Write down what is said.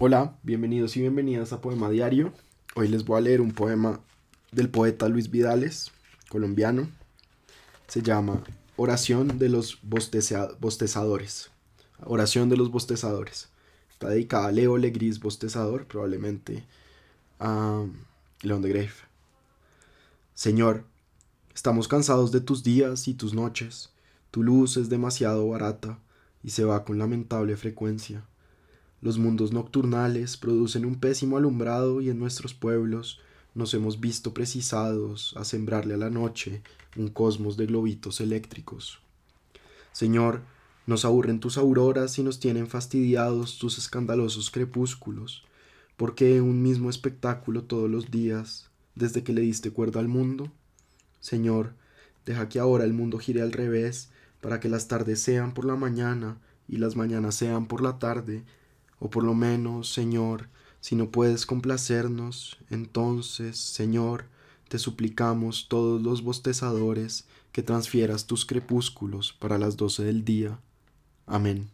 Hola, bienvenidos y bienvenidas a Poema Diario. Hoy les voy a leer un poema del poeta Luis Vidales, colombiano. Se llama Oración de los bostezadores. Oración de los bostezadores. Está dedicada a Leo Legris bostezador, probablemente a León de Grave. Señor, estamos cansados de tus días y tus noches. Tu luz es demasiado barata y se va con lamentable frecuencia. Los mundos nocturnales producen un pésimo alumbrado y en nuestros pueblos nos hemos visto precisados a sembrarle a la noche un cosmos de globitos eléctricos. Señor, nos aburren tus auroras y nos tienen fastidiados tus escandalosos crepúsculos, porque un mismo espectáculo todos los días, desde que le diste cuerda al mundo. Señor, deja que ahora el mundo gire al revés, para que las tardes sean por la mañana y las mañanas sean por la tarde, o por lo menos, Señor, si no puedes complacernos, entonces, Señor, te suplicamos todos los bostezadores que transfieras tus crepúsculos para las doce del día. Amén.